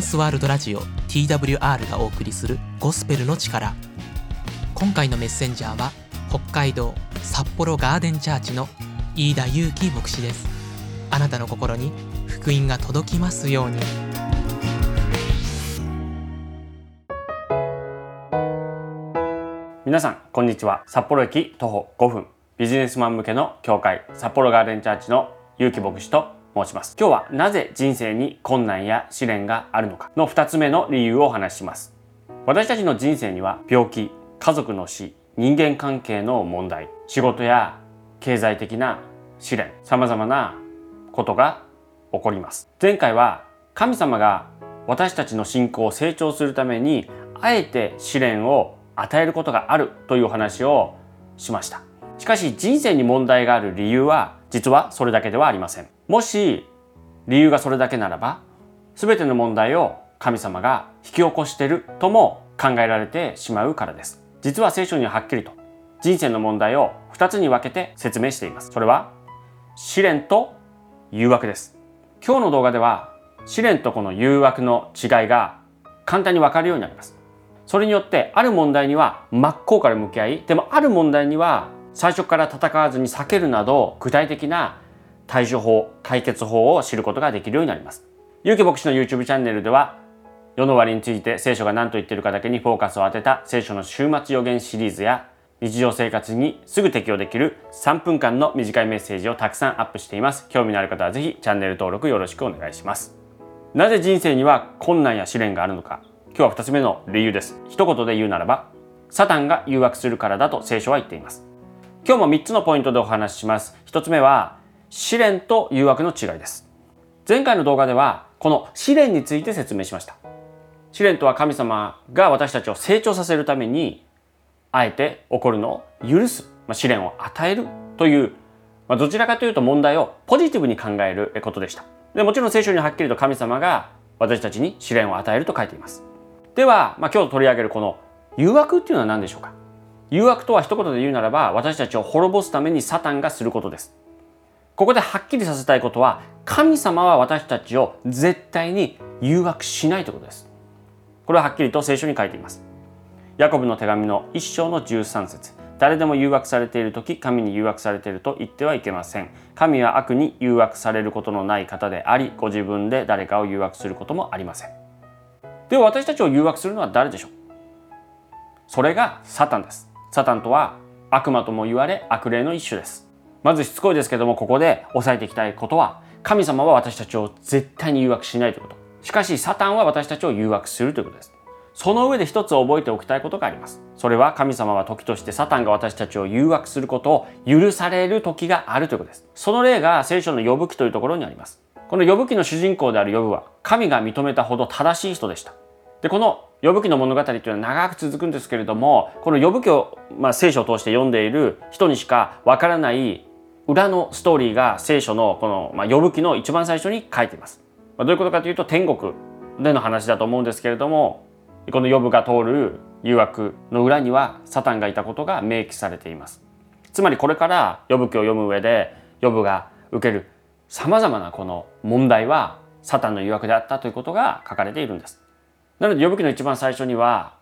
ンスワールドラジオ TWR がお送りするゴスペルの力。今回のメッセンジャーは北海道札幌ガーデンチャーチの飯田祐樹牧師です。あなたの心に福音が届きますように。皆さんこんにちは。札幌駅徒歩5分。ビジネスマン向けの教会札幌ガーデンチャーチの結城牧師と申します。今日はなぜ人生に困難や試練があるのかの2つ目の理由をお話しします。私たちの人生には病気家族の死人間関係の問題仕事や経済的な試練様々なことが起こります。前回は神様が私たちの信仰を成長するためにあえて試練を与えることがあるというお話をしました。しかし人生に問題がある理由は実はそれだけではありません。もし理由がそれだけならば全ての問題を神様が引き起こしているとも考えられてしまうからです。実は聖書にははっきりと人生の問題を2つに分けて説明しています。それは試練と誘惑です。今日の動画では試練とこの誘惑の違いが簡単に分かるようになります。それによってある問題には真っ向から向き合いでもある問題には最初から戦わずに避けるなど具体的な対処法解決法を知ることができるようになります。有機牧師の YouTube チャンネルでは世の終わりについて聖書が何と言っているかだけにフォーカスを当てた聖書の週末予言シリーズや日常生活にすぐ適用できる3分間の短いメッセージをたくさんアップしています。興味のある方はぜひチャンネル登録よろしくお願いします。なぜ人生には困難や試練があるのか。今日は2つ目の理由です。一言で言うならばサタンが誘惑するからだと聖書は言っています。今日も3つのポイントでお話しします。1つ目は試練と誘惑の違いです。前回の動画ではこの試練について説明しました。試練とは神様が私たちを成長させるためにあえて起こるのを許す、まあ、試練を与えるという、まあ、どちらかというと問題をポジティブに考えることでした。でもちろん聖書にはっきりと神様が私たちに試練を与えると書いています。では、まあ、今日取り上げるこの誘惑っていうのは何でしょうか？誘惑とは一言で言うならば私たちを滅ぼすためにサタンがすることです。ここではっきりさせたいことは神様は私たちを絶対に誘惑しないということです。これははっきりと聖書に書いています。ヤコブの手紙の一章の13節。誰でも誘惑されている時神に誘惑されていると言ってはいけません。神は悪に誘惑されることのない方でありご自分で誰かを誘惑することもありません。では私たちを誘惑するのは誰でしょう？それがサタンです。サタンとは悪魔とも言われ悪霊の一種です。まずしつこいですけどもここで押さえていきたいことは神様は私たちを絶対に誘惑しないということ。しかしサタンは私たちを誘惑するということです。その上で一つ覚えておきたいことがあります。それは神様は時としてサタンが私たちを誘惑することを許される時があるということです。その例が聖書の呼ぶ記というところにあります。この呼ぶ記の主人公である呼ぶは神が認めたほど正しい人でした。でこの呼ぶ記の物語というのは長く続くんですけれどもこの呼ぶ記を、まあ、聖書を通して読んでいる人にしかわからない裏のストーリーが聖書のこの、まあ、呼ぶ記の一番最初に書いています。まあ、どういうことかというと天国での話だと思うんですけれどもこの呼ぶが通る誘惑の裏にはサタンがいたことが明記されています。つまりこれから呼ぶ記を読む上で呼ぶが受けるさまざまなこの問題はサタンの誘惑であったということが書かれているんです。なので呼ぶ記の一番最初には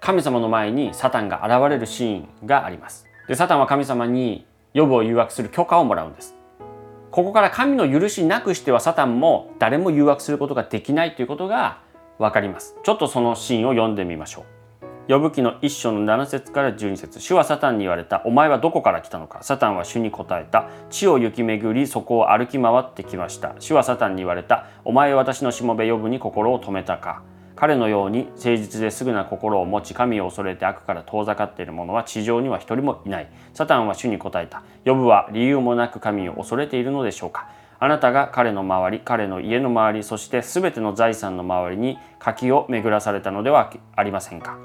神様の前にサタンが現れるシーンがあります。でサタンは神様に呼ぶを誘惑する許可をもらうんです。ここから神の許しなくしてはサタンも誰も誘惑することができないということがわかります。ちょっとそのシーンを読んでみましょう。呼ぶ記の一章の7節から12節主はサタンに言われた。お前はどこから来たのかサタンは主に答えた。地を行き巡り、そこを歩き回ってきました。主はサタンに言われた。お前は私のしもべ呼ぶに心を止めたか。彼のように誠実ですぐな心を持ち神を恐れて悪から遠ざかっている者は地上には一人もいない。サタンは主に答えた。ヨブは理由もなく神を恐れているのでしょうか。あなたが彼の周り彼の家の周りそして全ての財産の周りに柿を巡らされたのではありませんか。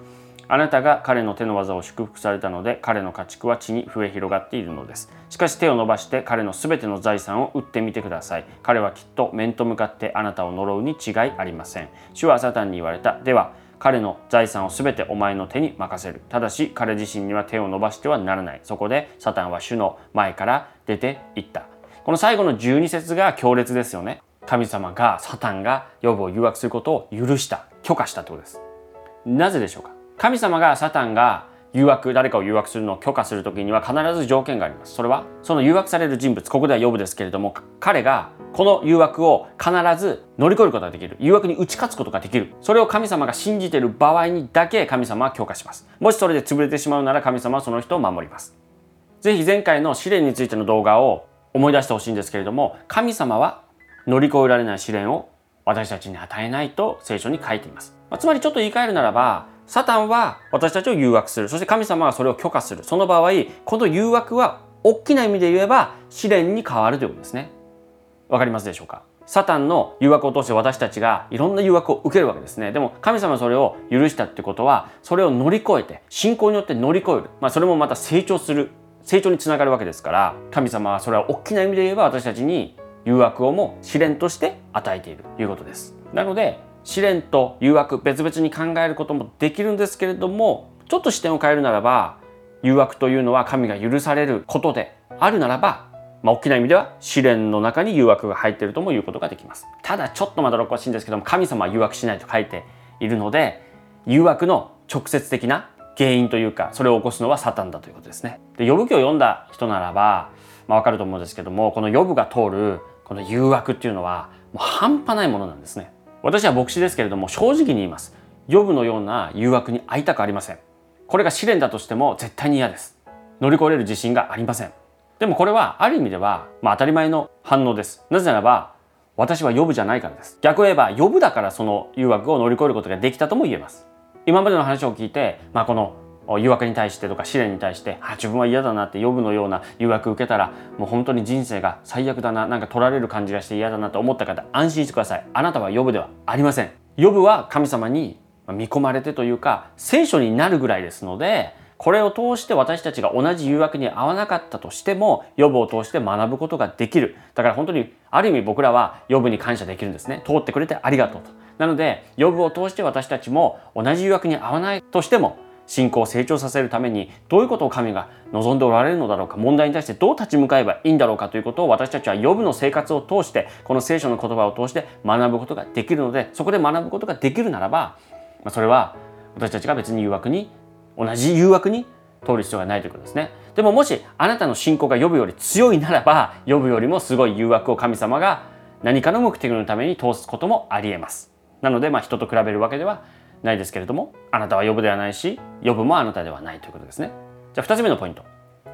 あなたが彼の手の技を祝福されたので彼の家畜は地に増え広がっているのです。しかし手を伸ばして彼のすべての財産を売ってみてください。彼はきっと面と向かってあなたを呪うに違いありません。主はサタンに言われた。では彼の財産をすべてお前の手に任せる。ただし彼自身には手を伸ばしてはならない。そこでサタンは主の前から出ていった。この最後の12節が強烈ですよね。神様がサタンがヨブを誘惑することを許した。許可したってことです。なぜでしょうか？神様がサタンが誘惑誰かを誘惑するのを許可する時には必ず条件があります。それはその誘惑される人物ここでは呼ぶですけれども彼がこの誘惑を必ず乗り越えることができる。誘惑に打ち勝つことができる。それを神様が信じている場合にだけ神様は許可します。もしそれで潰れてしまうなら神様はその人を守ります。ぜひ前回の試練についての動画を思い出してほしいんですけれども神様は乗り越えられない試練を私たちに与えないと聖書に書いています、まあ、つまりちょっと言い換えるならばサタンは私たちを誘惑する。そして神様はそれを許可する。その場合この誘惑は大きな意味で言えば試練に変わるということですね。わかりますでしょうか？サタンの誘惑を通して私たちがいろんな誘惑を受けるわけですね。でも神様はそれを許したってことはそれを乗り越えて信仰によって乗り越える、まあ、それもまた成長する。成長につながるわけですから神様はそれは大きな意味で言えば私たちに誘惑をも試練として与えているということです。なので試練と誘惑別々に考えることもできるんですけれどもちょっと視点を変えるならば誘惑というのは神が許されることであるならば、まあ、大きな意味では試練の中に誘惑が入っているとも言うことができます。ただちょっとまだろっしいんですけども神様は誘惑しないと書いているので誘惑の直接的な原因というかそれを起こすのはサタンだということですね。で予部記を読んだ人ならば、まあ、分かると思うんですけどもこの予部が通るこの誘惑っていうのはもう半端ないものなんですね。私は牧師ですけれども正直に言います。ヨブのような誘惑に会いたくありません。これが試練だとしても絶対に嫌です。乗り越える自信がありません。でもこれはある意味では、まあ、当たり前の反応です。なぜならば私は予部じゃないからです。逆を言えば予部だからその誘惑を乗り越えることができたとも言えます。今までの話を聞いて、まあ、この誘惑に対してとか試練に対してあ自分は嫌だなって呼ぶのような誘惑受けたらもう本当に人生が最悪だななんか取られる感じがして嫌だなと思った方安心してください。あなたは呼ぶではありません。呼ぶは神様に見込まれてというか聖書になるぐらいですのでこれを通して私たちが同じ誘惑に合わなかったとしても予部を通して学ぶことができる。だから本当にある意味僕らは予部に感謝できるんですね。通ってくれてありがとうと。なので予部を通して私たちも同じ誘惑に合わないとしても信仰を成長させるためにどういうことを神が望んでおられるのだろうか問題に対してどう立ち向かえばいいんだろうかということを私たちは予部の生活を通してこの聖書の言葉を通して学ぶことができるのでそこで学ぶことができるならばまそれは私たちが別に誘惑に同じ誘惑に通る必要がないということですね。でももしあなたの信仰が呼ぶより強いならば呼ぶよりもすごい誘惑を神様が何かの目的のために通すこともありえます。なのでまあ人と比べるわけではないですけれどもあなたは呼ぶではないし呼ぶもあなたではないということですね。じゃあ2つ目のポイント。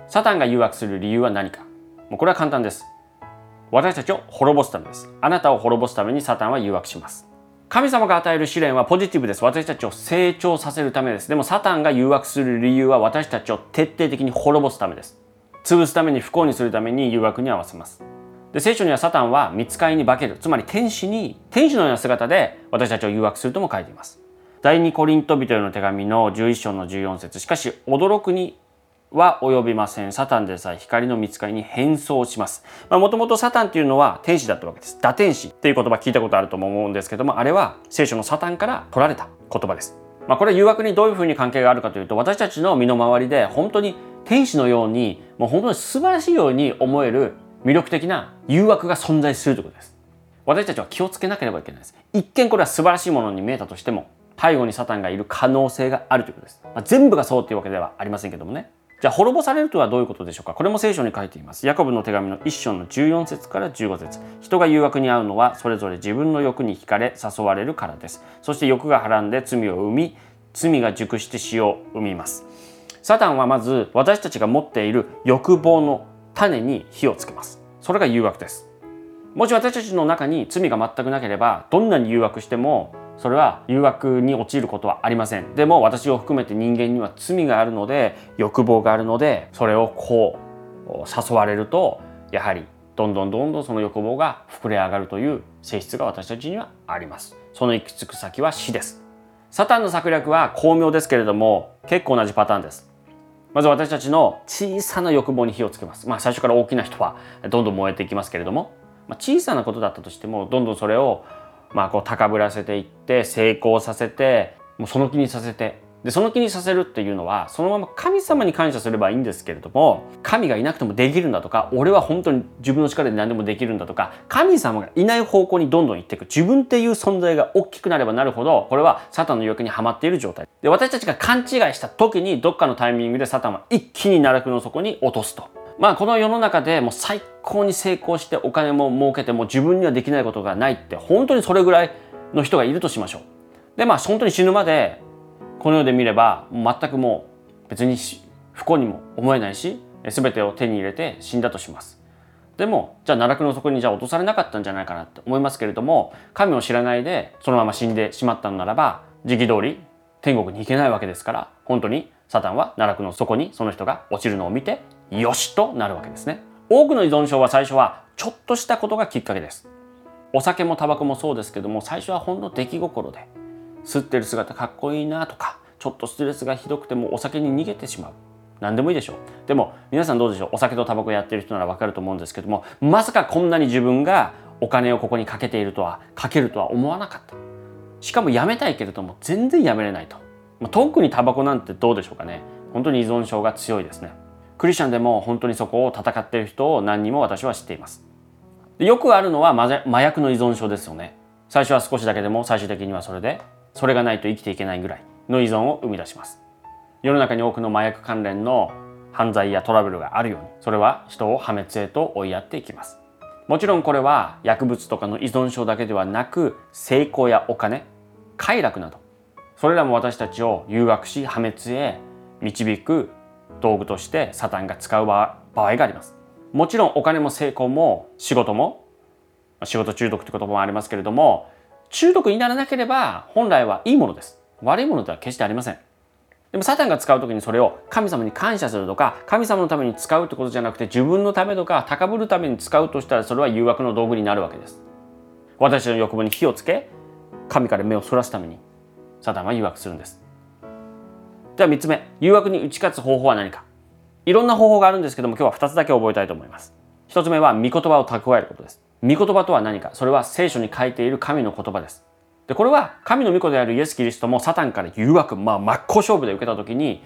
サタンが誘惑する理由は何か。もうこれは簡単です。私たちを滅ぼすためです。あなたを滅ぼすためにサタンは誘惑します。神様が与える試練はポジティブです。私たちを成長させるためです。でもサタンが誘惑する理由は私たちを徹底的に滅ぼすためです。潰すために不幸にするために誘惑に合わせます。で聖書にはサタンは見つかりに化ける。つまり天使に天使のような姿で私たちを誘惑するとも書いています。第二コリント人への手紙の11章の14節しかし驚くには及びません。サタンでさえ光の見つかりに変装します。もともとサタンっていうのは天使だったわけです。打天使っていう言葉聞いたことあると思うんですけども、あれは聖書のサタンから取られた言葉です。まあ、これは誘惑にどういうふうに関係があるかというと、私たちの身の回りで本当に天使のように、もう本当に素晴らしいように思える魅力的な誘惑が存在するということです。私たちは気をつけなければいけないです。一見これは素晴らしいものに見えたとしても、背後にサタンがいる可能性があるということです。まあ、全部がそうっていうわけではありませんけどもね。じゃあ滅ぼされるとはどういうことでしょうか？これも聖書に書いています。ヤコブの手紙の1章の14節から15節人が誘惑に遭うのはそれぞれ自分の欲に惹かれ誘われるからです。そして欲がはらんで罪を生み、罪が熟して死を生みます。サタンはまず私たちが持っている欲望の種に火をつけます。それが誘惑です。もし私たちの中に罪が全くなければどんなに誘惑してもそれは誘惑に陥ることはありません。でも私を含めて人間には罪があるので欲望があるのでそれをこう誘われるとやはりどんどんどんどんその欲望が膨れ上がるという性質が私たちにはあります。その行き着く先は死です。サタンの策略は巧妙ですけれども結構同じパターンです。まず私たちの小さな欲望に火をつけます。まあ最初から大きな人はどんどん燃えていきますけれどもまあ、小さなことだったとしてもどんどんそれをまあこう高ぶらせていって成功させてもうその気にさせて。でその気にさせるっていうのはそのまま神様に感謝すればいいんですけれども神がいなくてもできるんだとか俺は本当に自分の力で何でもできるんだとか神様がいない方向にどんどん行っていく。自分っていう存在が大きくなればなるほどこれはサタンの欲にはまっている状態。で私たちが勘違いした時にどっかのタイミングでサタンは一気に奈落の底に落とすと。まあこの世の中でもう最高に成功してお金も儲けても自分にはできないことがないって本当にそれぐらいの人がいるとしましょう。でまあ本当に死ぬまでこの世で見れば全くもう別に不幸にも思えないし全てを手に入れて死んだとします。でもじゃあ奈落の底にじゃあ落とされなかったんじゃないかなって思いますけれども神を知らないでそのまま死んでしまったのならば時期通り天国に行けないわけですから本当にサタンは奈落の底にその人が落ちるのを見てよしとなるわけですね。多くの依存症は最初はちょっとしたことがきっかけです。お酒もタバコもそうですけども最初はほんの出来心で吸ってる姿かっこいいなとかちょっとストレスがひどくてもお酒に逃げてしまう。何でもいいでしょう。でも皆さんどうでしょう。お酒とタバコやってる人ならわかると思うんですけどもまさかこんなに自分がお金をここにかけているとはかけるとは思わなかった。しかもやめたいけれども全然やめれないと。特にタバコなんてどうでしょうかね。本当に依存症が強いですね。クリスチャンでも本当にそこを戦っている人を何人も私は知っています。よくあるのは麻薬の依存症ですよね。最初は少しだけでも最終的にはそれでそれがないと生きていけないぐらいの依存を生み出します。世の中に多くの麻薬関連の犯罪やトラブルがあるようにそれは人を破滅へと追いやっていきます。もちろんこれは薬物とかの依存症だけではなく成功やお金快楽などそれらも私たちを誘惑し破滅へ導く道具としてサタンが使う場合があります。もちろんお金も成功も仕事も仕事中毒って言葉もありますけれども中毒にならなければ本来はいいものです。悪いものでは決してありません。でもサタンが使う時にそれを神様に感謝するとか神様のために使うってことじゃなくて自分のためとか高ぶるために使うとしたらそれは誘惑の道具になるわけです。私の欲望に火をつけ神から目をそらすために。サタンは誘惑するんです。では3つ目誘惑に打ち勝つ方法は何か。いろんな方法があるんですけども今日は2つだけ覚えたいと思います。1つ目は御言葉を蓄えることです。御言葉とは何か。それは聖書に書いている神の言葉です。でこれは神の御子であるイエス・キリストもサタンから誘惑、まあ、真っ向勝負で受けた時に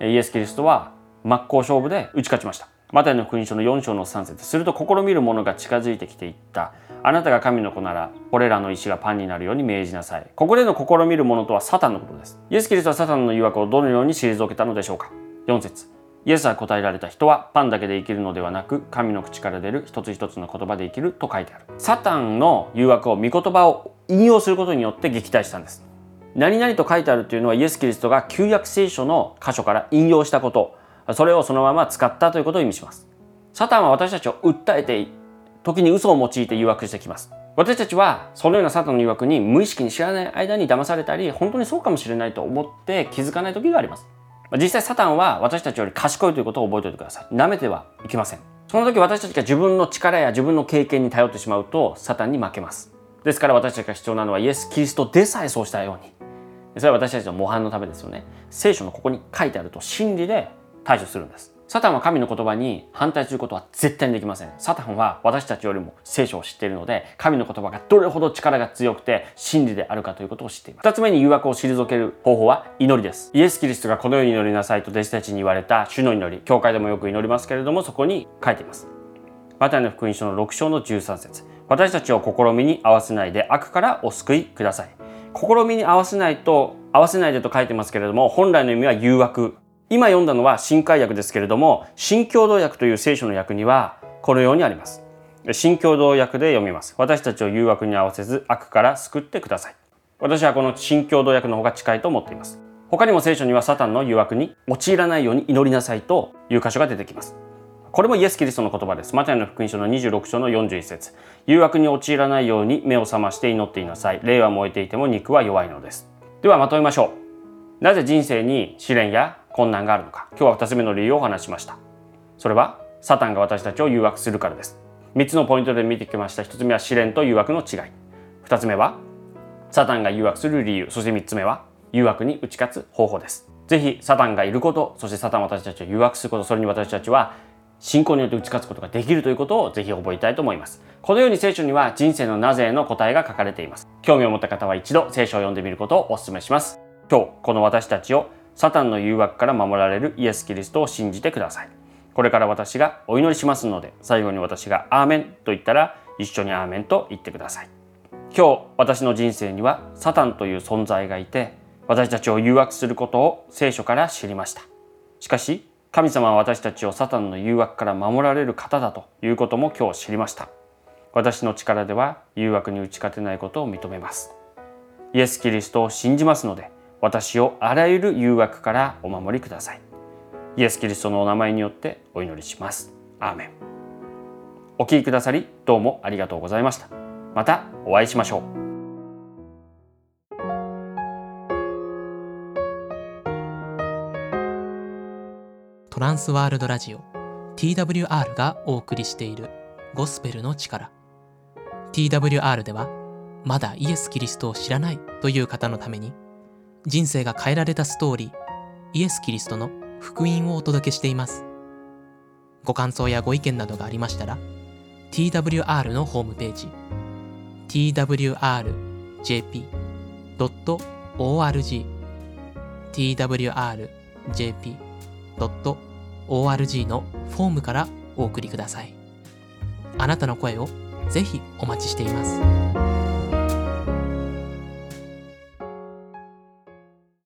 イエス・キリストは真っ向勝負で打ち勝ちました。マタイの福音書の4章の3節。すると試みる者が近づいてきていった。あなたが神の子ならこれらの石がパンになるように命じなさい。ここでの試みる者とはサタンのことです。イエス・キリストはサタンの誘惑をどのように退けたのでしょうか？4節。イエスは答えられた人はパンだけで生きるのではなく神の口から出る一つ一つの言葉で生きると書いてある。サタンの誘惑を御言葉を引用することによって撃退したんです。何々と書いてあるというのはイエス・キリストが旧約聖書の箇所から引用したこと。それをそのまま使ったということを意味します。サタンは私たちを訴えて時に嘘を用いて誘惑してきます私たちはそのようなサタンの誘惑に無意識に知らない間に騙されたり本当にそうかもしれないと思って気づかない時があります実際サタンは私たちより賢いということを覚えておいてください。舐めてはいけません。その時私たちが自分の力や自分の経験に頼ってしまうとサタンに負けます。ですから私たちが必要なのはイエス・キリストでさえそうしたように。それは私たちの模範のためですよね。聖書のここに書いてあると真理で対処するんです。サタンは神の言葉に反対することは絶対にできません。サタンは私たちよりも聖書を知っているので、神の言葉がどれほど力が強くて真理であるかということを知っています。二つ目に誘惑を退ける方法は祈りです。イエス・キリストがこのように祈りなさいと弟子たちに言われた主の祈り、教会でもよく祈りますけれども、そこに書いています。マタイの福音書の6章の13節私たちを試みに合わせないで悪からお救いください。試みに合わせないと、合わせないでと書いてますけれども、本来の意味は誘惑今読んだのは新海訳ですけれども新共同訳という聖書の訳にはこのようにあります新共同訳で読みます私たちを誘惑に合わせず悪から救ってください私はこの新共同訳の方が近いと思っています他にも聖書にはサタンの誘惑に陥らないように祈りなさいという箇所が出てきますこれもイエス・キリストの言葉です。マタイの福音書の26章の41節誘惑に陥らないように目を覚まして祈っていなさい。霊は燃えていても肉は弱いのです。ではまとめましょう。なぜ人生に試練や困難があるのか。今日は2つ目の理由をお話しました。それはサタンが私たちを誘惑するからです。3つのポイントで見てきました。1つ目は試練と誘惑の違い。2つ目はサタンが誘惑する理由。そして3つ目は誘惑に打ち勝つ方法です。ぜひサタンがいることそしてサタン私たちを誘惑すること。それに私たちは信仰によって打ち勝つことができるということをぜひ覚えたいと思います。このように聖書には人生のなぜの答えが書かれています。興味を持った方は一度聖書を読んでみることをお勧めします。今日この私たちをサタンの誘惑から守られるイエス・キリストを信じてください。これから私がお祈りしますので最後に私が「アーメン」と言ったら一緒に「アーメン」と言ってください。今日私の人生にはサタンという存在がいて私たちを誘惑することを聖書から知りました。しかし神様は私たちをサタンの誘惑から守られる方だということも今日知りました。私の力では誘惑に打ち勝てないことを認めます。イエス・キリストを信じますので私をあらゆる誘惑からお守りください。イエス・キリストのお名前によってお祈りします。アーメン。お聞きくださりどうもありがとうございました。またお会いしましょう。トランスワールドラジオ。TWR がお送りしている。ゴスペルの力。TWR ではまだイエス・キリストを知らないという方のために人生が変えられたストーリーイエス・キリストの福音をお届けしていますご感想やご意見などがありましたら TWR のホームページ twrjp.org twrjp.org のフォームからお送りください。あなたの声をぜひお待ちしています。